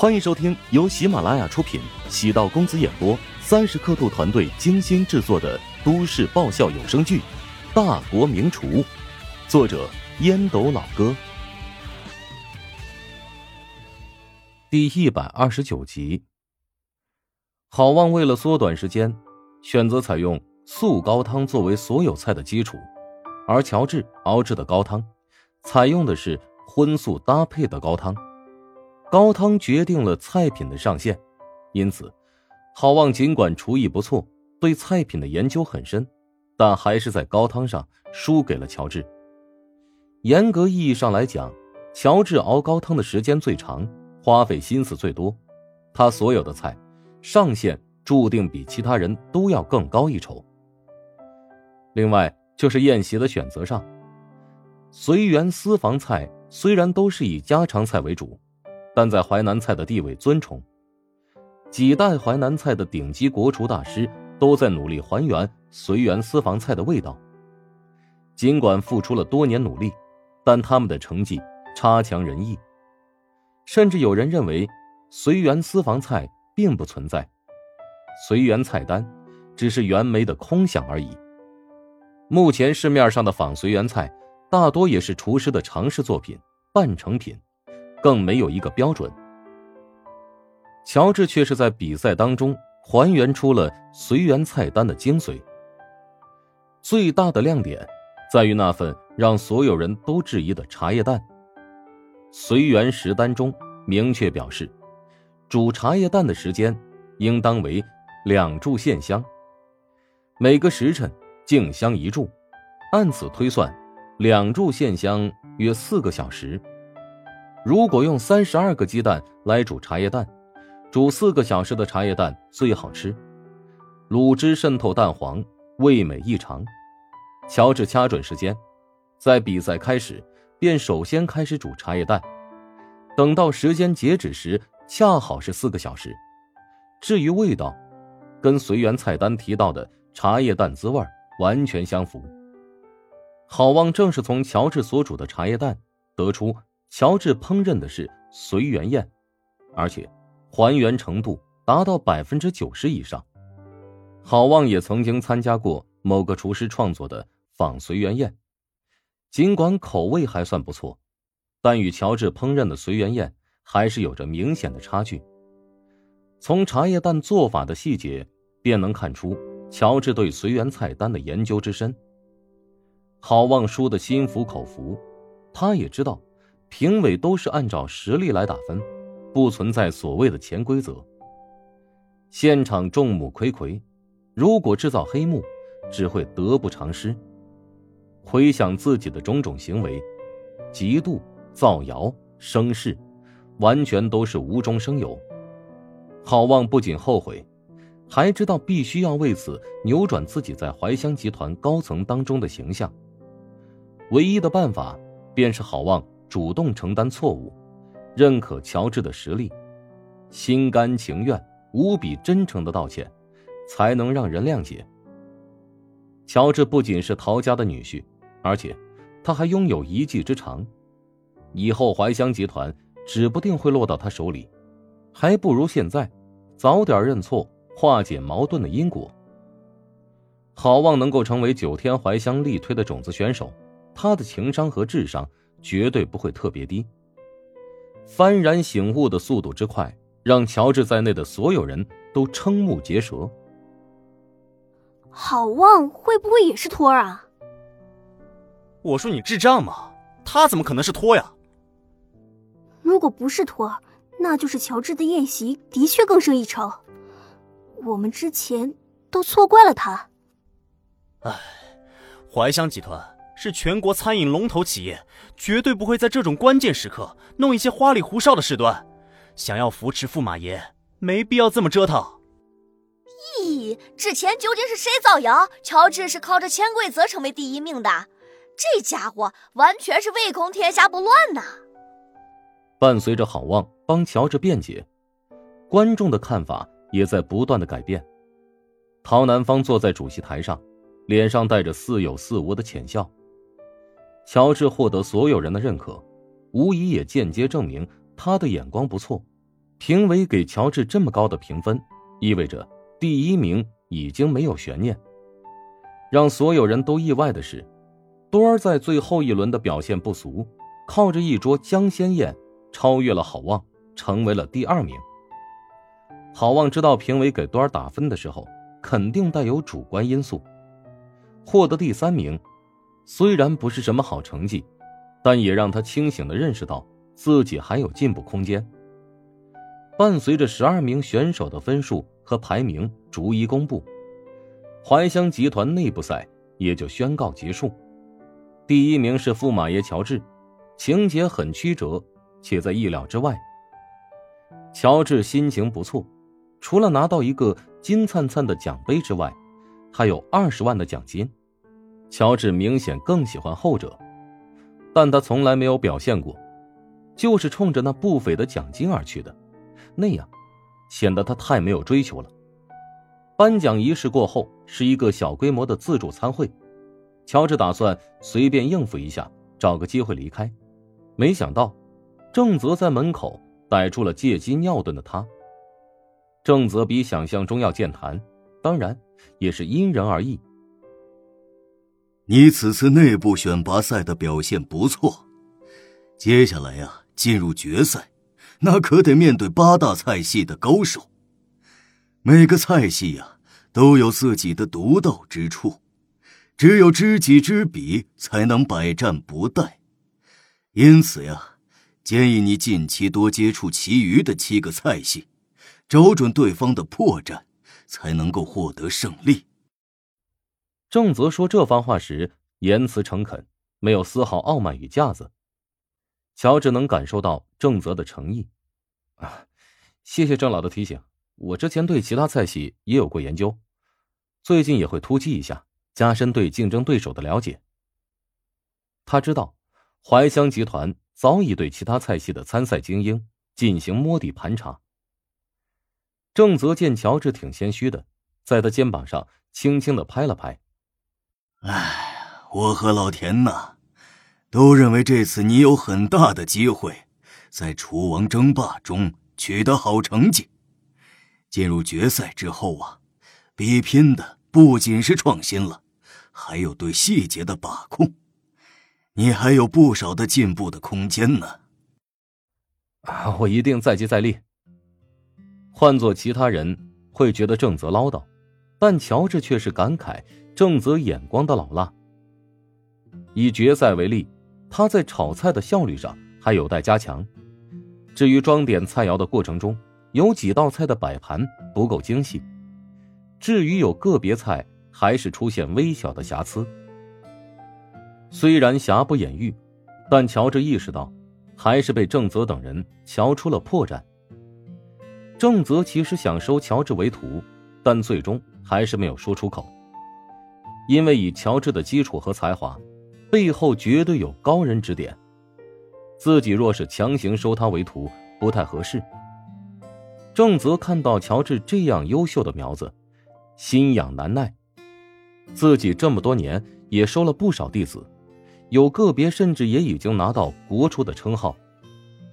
欢迎收听由喜马拉雅出品、喜道公子演播、三十刻度团队精心制作的都市爆笑有声剧《大国名厨》，作者烟斗老哥，第一百二十九集。郝望为了缩短时间，选择采用素高汤作为所有菜的基础，而乔治熬制的高汤，采用的是荤素搭配的高汤。高汤决定了菜品的上限，因此，郝望尽管厨艺不错，对菜品的研究很深，但还是在高汤上输给了乔治。严格意义上来讲，乔治熬高汤的时间最长，花费心思最多，他所有的菜上限注定比其他人都要更高一筹。另外，就是宴席的选择上，随园私房菜虽然都是以家常菜为主。但在淮南菜的地位尊崇，几代淮南菜的顶级国厨大师都在努力还原随园私房菜的味道。尽管付出了多年努力，但他们的成绩差强人意，甚至有人认为随园私房菜并不存在，随园菜单只是袁枚的空想而已。目前市面上的仿随园菜大多也是厨师的尝试作品、半成品。更没有一个标准。乔治却是在比赛当中还原出了随缘菜单的精髓。最大的亮点在于那份让所有人都质疑的茶叶蛋。随缘食单中明确表示，煮茶叶蛋的时间应当为两炷线香，每个时辰静香一炷，按此推算，两炷线香约四个小时。如果用三十二个鸡蛋来煮茶叶蛋，煮四个小时的茶叶蛋最好吃，卤汁渗透蛋黄，味美异常。乔治掐准时间，在比赛开始便首先开始煮茶叶蛋，等到时间截止时，恰好是四个小时。至于味道，跟随缘菜单提到的茶叶蛋滋味完全相符。郝望正是从乔治所煮的茶叶蛋得出。乔治烹饪的是随缘宴，而且还原程度达到百分之九十以上。郝望也曾经参加过某个厨师创作的仿随缘宴，尽管口味还算不错，但与乔治烹饪的随缘宴还是有着明显的差距。从茶叶蛋做法的细节便能看出乔治对随缘菜单的研究之深。郝望输得心服口服，他也知道。评委都是按照实力来打分，不存在所谓的潜规则。现场众目睽睽，如果制造黑幕，只会得不偿失。回想自己的种种行为，嫉妒、造谣、生事，完全都是无中生有。郝望不仅后悔，还知道必须要为此扭转自己在怀乡集团高层当中的形象。唯一的办法，便是郝望。主动承担错误，认可乔治的实力，心甘情愿、无比真诚的道歉，才能让人谅解。乔治不仅是陶家的女婿，而且他还拥有一技之长，以后怀香集团指不定会落到他手里，还不如现在早点认错，化解矛盾的因果。好望能够成为九天怀香力推的种子选手，他的情商和智商。绝对不会特别低。幡然醒悟的速度之快，让乔治在内的所有人都瞠目结舌。好望会不会也是托儿啊？我说你智障吗？他怎么可能是托呀？如果不是托儿，那就是乔治的宴席的确更胜一筹。我们之前都错怪了他。唉，怀香集团。是全国餐饮龙头企业，绝对不会在这种关键时刻弄一些花里胡哨的事端。想要扶持驸马爷，没必要这么折腾。咦，之前究竟是谁造谣？乔治是靠着潜规则成为第一名的？这家伙完全是唯恐天下不乱呐！伴随着好望帮乔治辩解，观众的看法也在不断的改变。陶南方坐在主席台上，脸上带着似有似无的浅笑。乔治获得所有人的认可，无疑也间接证明他的眼光不错，评委给乔治这么高的评分，意味着第一名已经没有悬念。让所有人都意外的是，多儿在最后一轮的表现不俗，靠着一桌姜鲜宴超越了郝望，成为了第二名。郝望知道评委给多儿打分的时候，肯定带有主观因素。获得第三名，虽然不是什么好成绩，但也让他清醒的认识到自己还有进步空间。伴随着十二名选手的分数和排名逐一公布，怀乡集团内部赛也就宣告结束。第一名是驸马爷乔治，情节很曲折，且在意料之外。乔治心情不错，除了拿到一个金灿灿的奖杯之外，还有二十万的奖金。乔治明显更喜欢后者，但他从来没有表现过，就是冲着那不菲的奖金而去的，那样显得他太没有追求了。颁奖仪式过后，是一个小规模的自助餐会，乔治打算随便应付一下，找个机会离开，没想到郑泽在门口逮住了借机尿遁的他。郑泽比想象中要健谈，当然也是因人而异。你此次内部选拔赛的表现不错，接下来呀，进入决赛，那可得面对八大菜系的高手。每个菜系呀，都有自己的独到之处，只有知己知彼，才能百战不殆。因此呀，建议你近期多接触其余的七个菜系，找准对方的破绽，才能够获得胜利。郑泽说这番话时，言辞诚恳，没有丝毫傲慢与架子。乔治能感受到郑泽的诚意。啊，谢谢郑老的提醒，我之前对其他菜系也有过研究，最近也会突击一下，加深对竞争对手的了解。他知道，怀香集团早已对其他菜系的参赛精英进行摸底盘查。郑泽见乔治挺谦虚的，在他肩膀上轻轻的拍了拍。哎，我和老田呐，都认为这次你有很大的机会，在厨王争霸中取得好成绩。进入决赛之后啊，比拼的不仅是创新了，还有对细节的把控，你还有不少的进步的空间呢。啊，我一定再接再厉。换做其他人会觉得郑泽唠叨，但乔治却是感慨。正则眼光的老辣。以决赛为例，他在炒菜的效率上还有待加强。至于装点菜肴的过程中，有几道菜的摆盘不够精细。至于有个别菜还是出现微小的瑕疵。虽然瑕不掩瑜，但乔治意识到，还是被郑泽等人瞧出了破绽。郑泽其实想收乔治为徒，但最终还是没有说出口。因为以乔治的基础和才华，背后绝对有高人指点。自己若是强行收他为徒，不太合适。郑泽看到乔治这样优秀的苗子，心痒难耐。自己这么多年也收了不少弟子，有个别甚至也已经拿到国初的称号，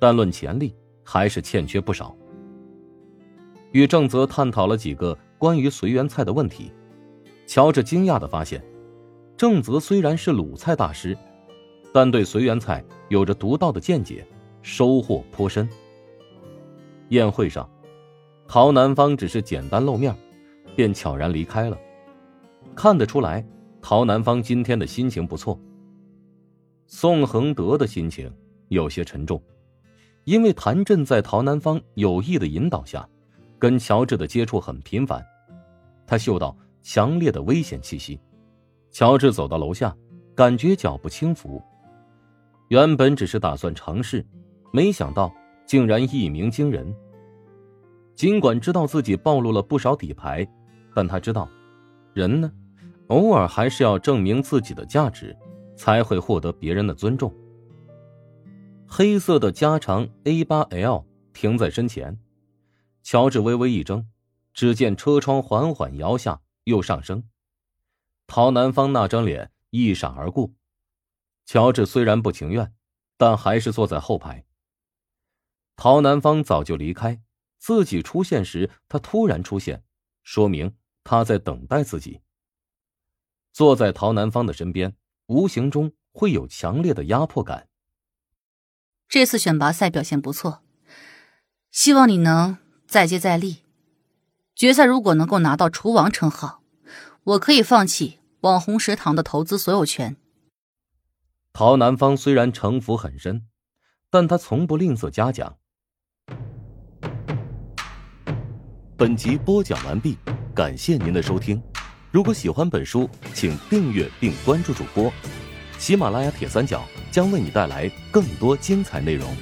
但论潜力还是欠缺不少。与郑泽探讨了几个关于随缘菜的问题。乔治惊讶的发现，郑泽虽然是鲁菜大师，但对随缘菜有着独到的见解，收获颇深。宴会上，陶南方只是简单露面，便悄然离开了。看得出来，陶南方今天的心情不错。宋恒德的心情有些沉重，因为谭震在陶南方有意的引导下，跟乔治的接触很频繁，他嗅到。强烈的危险气息，乔治走到楼下，感觉脚步轻浮。原本只是打算尝试，没想到竟然一鸣惊人。尽管知道自己暴露了不少底牌，但他知道，人呢，偶尔还是要证明自己的价值，才会获得别人的尊重。黑色的加长 A 八 L 停在身前，乔治微微一怔，只见车窗缓缓摇下。又上升，陶南方那张脸一闪而过。乔治虽然不情愿，但还是坐在后排。陶南方早就离开，自己出现时，他突然出现，说明他在等待自己。坐在陶南方的身边，无形中会有强烈的压迫感。这次选拔赛表现不错，希望你能再接再厉。决赛如果能够拿到厨王称号，我可以放弃网红食堂的投资所有权。陶南方虽然城府很深，但他从不吝啬嘉奖。本集播讲完毕，感谢您的收听。如果喜欢本书，请订阅并关注主播。喜马拉雅铁三角将为你带来更多精彩内容。